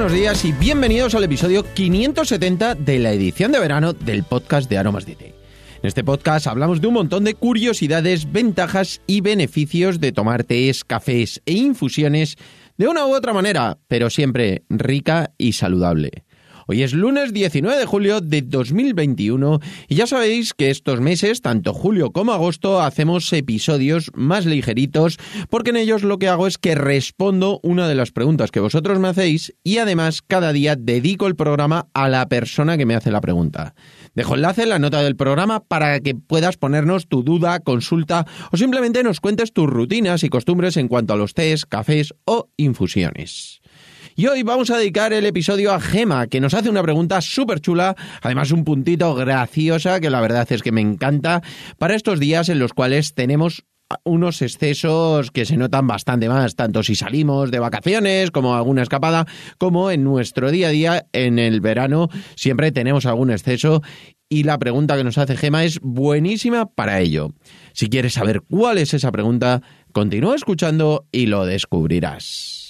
buenos días y bienvenidos al episodio 570 de la edición de verano del podcast de Aromas de Té. En este podcast hablamos de un montón de curiosidades, ventajas y beneficios de tomar tés, cafés e infusiones de una u otra manera, pero siempre rica y saludable. Hoy es lunes 19 de julio de 2021 y ya sabéis que estos meses, tanto julio como agosto, hacemos episodios más ligeritos porque en ellos lo que hago es que respondo una de las preguntas que vosotros me hacéis y además cada día dedico el programa a la persona que me hace la pregunta. Dejo enlace en la nota del programa para que puedas ponernos tu duda, consulta o simplemente nos cuentes tus rutinas y costumbres en cuanto a los tés, cafés o infusiones. Y hoy vamos a dedicar el episodio a Gema, que nos hace una pregunta súper chula, además un puntito graciosa, que la verdad es que me encanta, para estos días en los cuales tenemos unos excesos que se notan bastante más, tanto si salimos de vacaciones como alguna escapada, como en nuestro día a día en el verano siempre tenemos algún exceso y la pregunta que nos hace Gema es buenísima para ello. Si quieres saber cuál es esa pregunta, continúa escuchando y lo descubrirás.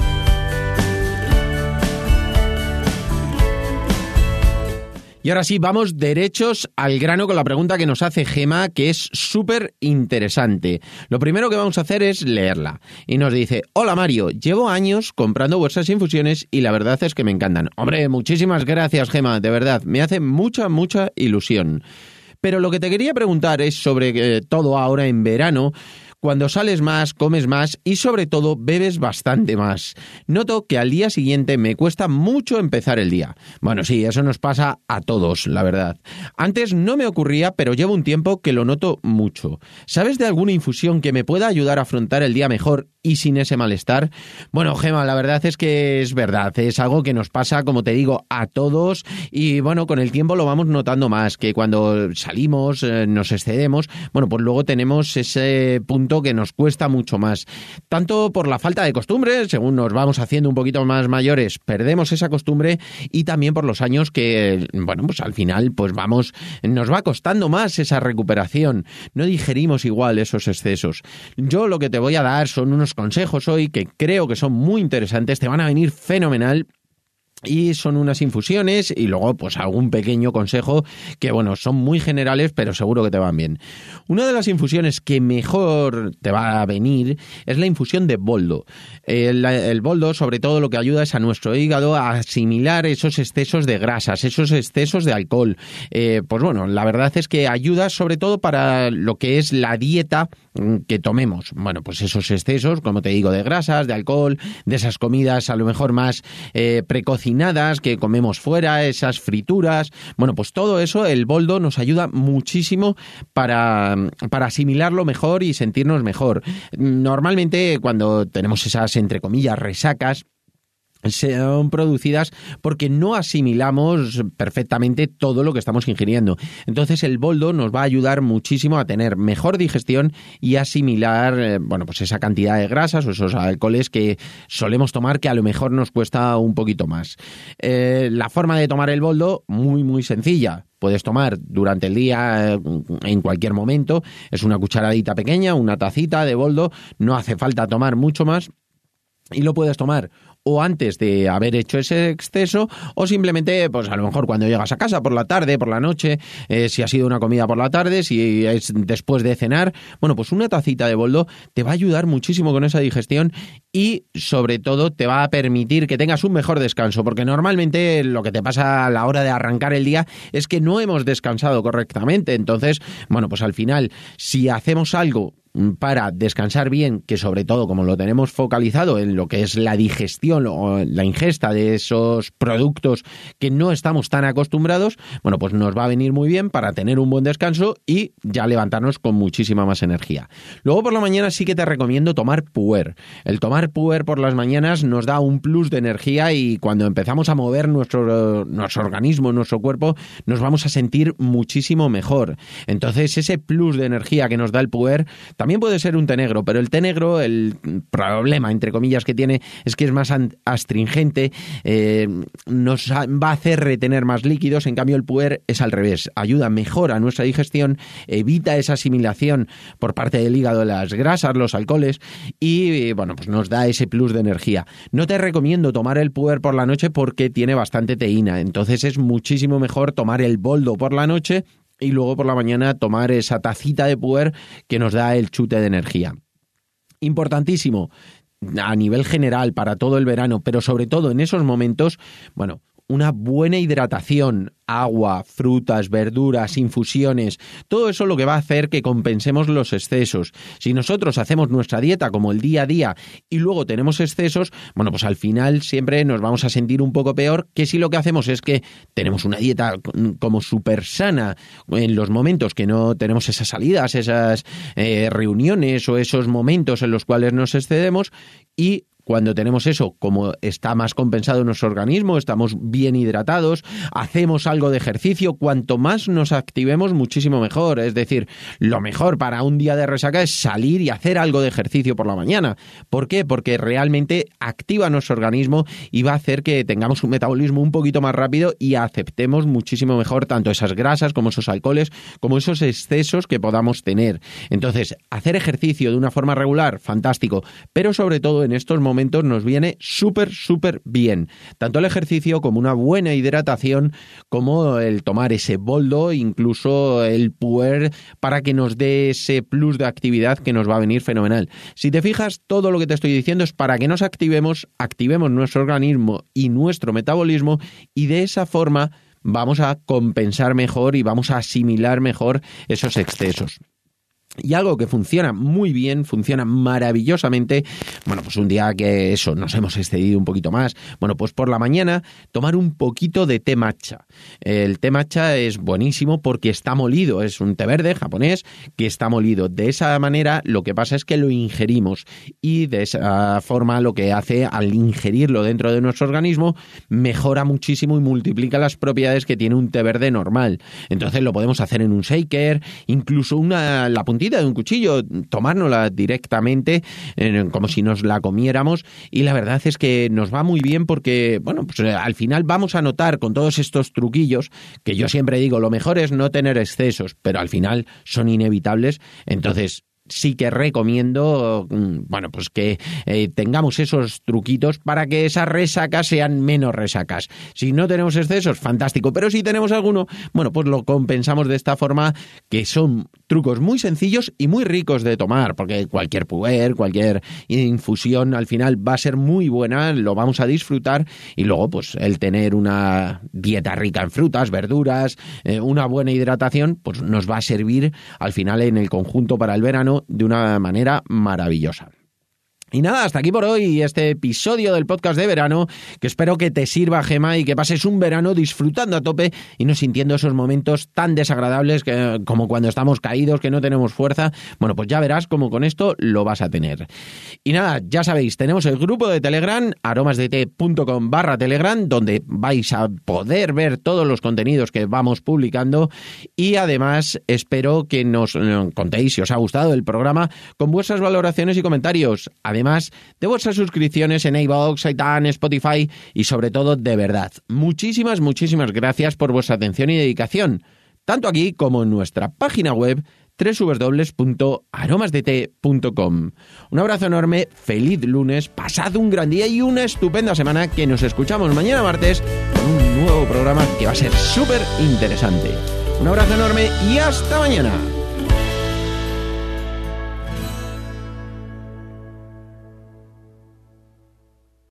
Y ahora sí, vamos derechos al grano con la pregunta que nos hace Gema, que es súper interesante. Lo primero que vamos a hacer es leerla. Y nos dice, hola Mario, llevo años comprando vuestras infusiones y la verdad es que me encantan. Hombre, muchísimas gracias Gema, de verdad, me hace mucha, mucha ilusión. Pero lo que te quería preguntar es sobre eh, todo ahora en verano cuando sales más, comes más y sobre todo bebes bastante más. Noto que al día siguiente me cuesta mucho empezar el día. Bueno, sí, eso nos pasa a todos, la verdad. Antes no me ocurría, pero llevo un tiempo que lo noto mucho. ¿Sabes de alguna infusión que me pueda ayudar a afrontar el día mejor y sin ese malestar? Bueno, Gema, la verdad es que es verdad, es algo que nos pasa, como te digo, a todos y bueno, con el tiempo lo vamos notando más, que cuando salimos, eh, nos excedemos, bueno, pues luego tenemos ese punto que nos cuesta mucho más. Tanto por la falta de costumbre, según nos vamos haciendo un poquito más mayores, perdemos esa costumbre y también por los años que, bueno, pues al final pues vamos, nos va costando más esa recuperación. No digerimos igual esos excesos. Yo lo que te voy a dar son unos consejos hoy que creo que son muy interesantes, te van a venir fenomenal y son unas infusiones y luego pues algún pequeño consejo que bueno son muy generales pero seguro que te van bien. Una de las infusiones que mejor te va a venir es la infusión de boldo. El, boldo sobre todo lo que ayuda es a nuestro hígado a asimilar esos excesos de grasas esos excesos de alcohol. Eh, pues bueno la verdad es que ayuda sobre todo para lo que es la dieta mm, que tomemos. Bueno pues esos excesos como te digo de grasas de alcohol de esas comidas a lo mejor más eh, que comemos fuera, esas frituras. Bueno, pues todo eso, el boldo nos ayuda muchísimo para, para asimilarlo mejor y sentirnos mejor. Normalmente cuando tenemos esas, entre comillas, resacas, son producidas porque no asimilamos perfectamente todo lo que estamos ingiriendo. Entonces el boldo nos va a ayudar muchísimo a tener mejor digestión y asimilar, eh, bueno, pues esa cantidad de grasas o esos alcoholes que solemos tomar que a lo mejor nos cuesta un poquito más. Eh, la forma de tomar el boldo, muy, muy sencilla puedes tomar durante el día eh, en cualquier momento. Es una cucharadita pequeña, una tacita de boldo, no hace falta tomar mucho más y lo puedes tomar o antes de haber hecho ese exceso o simplemente pues a lo mejor cuando llegas a casa por la tarde, por la noche, eh, si ha sido una comida por la tarde, si es después de cenar, bueno pues una tacita de boldo te va a ayudar muchísimo con esa digestión y sobre todo te va a permitir que tengas un mejor descanso porque normalmente lo que te pasa a la hora de arrancar el día es que no hemos descansado correctamente. Entonces bueno pues al final si hacemos algo para descansar bien, que sobre todo como lo tenemos focalizado en lo que es la digestión o la ingesta de esos productos que no estamos tan acostumbrados, bueno, pues nos va a venir muy bien para tener un buen descanso y ya levantarnos con muchísima más energía. Luego por la mañana sí que te recomiendo tomar puer. El tomar puer por las mañanas nos da un plus de energía y cuando empezamos a mover nuestro, nuestro organismo, nuestro cuerpo, nos vamos a sentir muchísimo mejor. Entonces ese plus de energía que nos da el puer también puede ser un té negro, pero el té negro, el problema, entre comillas, que tiene es que es más astringente, eh, nos va a hacer retener más líquidos, en cambio el puer es al revés, ayuda, mejora nuestra digestión, evita esa asimilación por parte del hígado de las grasas, los alcoholes y, bueno, pues nos da ese plus de energía. No te recomiendo tomar el puer por la noche porque tiene bastante teína, entonces es muchísimo mejor tomar el boldo por la noche y luego por la mañana tomar esa tacita de puer que nos da el chute de energía. Importantísimo a nivel general para todo el verano, pero sobre todo en esos momentos, bueno, una buena hidratación, agua, frutas, verduras, infusiones, todo eso lo que va a hacer que compensemos los excesos. Si nosotros hacemos nuestra dieta como el día a día y luego tenemos excesos, bueno, pues al final siempre nos vamos a sentir un poco peor que si lo que hacemos es que tenemos una dieta como súper sana en los momentos que no tenemos esas salidas, esas eh, reuniones o esos momentos en los cuales nos excedemos y cuando tenemos eso, como está más compensado nuestro organismo, estamos bien hidratados, hacemos algo de ejercicio, cuanto más nos activemos, muchísimo mejor. Es decir, lo mejor para un día de resaca es salir y hacer algo de ejercicio por la mañana. ¿Por qué? Porque realmente activa nuestro organismo y va a hacer que tengamos un metabolismo un poquito más rápido y aceptemos muchísimo mejor tanto esas grasas como esos alcoholes, como esos excesos que podamos tener. Entonces, hacer ejercicio de una forma regular, fantástico, pero sobre todo en estos momentos momentos nos viene súper, súper bien. Tanto el ejercicio como una buena hidratación, como el tomar ese boldo, incluso el puer para que nos dé ese plus de actividad que nos va a venir fenomenal. Si te fijas, todo lo que te estoy diciendo es para que nos activemos, activemos nuestro organismo y nuestro metabolismo y de esa forma vamos a compensar mejor y vamos a asimilar mejor esos excesos. Y algo que funciona muy bien, funciona maravillosamente, bueno, pues un día que eso, nos hemos excedido un poquito más, bueno, pues por la mañana tomar un poquito de té matcha. El té matcha es buenísimo porque está molido, es un té verde japonés que está molido. De esa manera lo que pasa es que lo ingerimos y de esa forma lo que hace al ingerirlo dentro de nuestro organismo mejora muchísimo y multiplica las propiedades que tiene un té verde normal. Entonces lo podemos hacer en un shaker, incluso una, la de un cuchillo, tomárnosla directamente como si nos la comiéramos. Y la verdad es que nos va muy bien porque, bueno, pues eh, al final vamos a notar con todos estos truquillos que yo siempre digo, lo mejor es no tener excesos, pero al final son inevitables, entonces sí que recomiendo, mm, bueno, pues que eh, tengamos esos truquitos para que esas resacas sean menos resacas. Si no tenemos excesos, fantástico, pero si tenemos alguno, bueno, pues lo compensamos de esta forma, que son trucos muy sencillos y muy ricos de tomar, porque cualquier puer, cualquier infusión al final va a ser muy buena, lo vamos a disfrutar y luego pues el tener una dieta rica en frutas, verduras, eh, una buena hidratación, pues nos va a servir al final en el conjunto para el verano de una manera maravillosa. Y nada, hasta aquí por hoy este episodio del podcast de verano, que espero que te sirva, Gema, y que pases un verano disfrutando a tope y no sintiendo esos momentos tan desagradables que, como cuando estamos caídos, que no tenemos fuerza. Bueno, pues ya verás cómo con esto lo vas a tener. Y nada, ya sabéis, tenemos el grupo de Telegram, aromasdt.com barra Telegram, donde vais a poder ver todos los contenidos que vamos publicando y además espero que nos eh, contéis si os ha gustado el programa con vuestras valoraciones y comentarios. Además de vuestras suscripciones en iVoox, iTunes, Spotify y sobre todo de verdad. Muchísimas, muchísimas gracias por vuestra atención y dedicación, tanto aquí como en nuestra página web www.aromasdt.com. Un abrazo enorme, feliz lunes, pasad un gran día y una estupenda semana que nos escuchamos mañana martes con un nuevo programa que va a ser súper interesante. Un abrazo enorme y hasta mañana.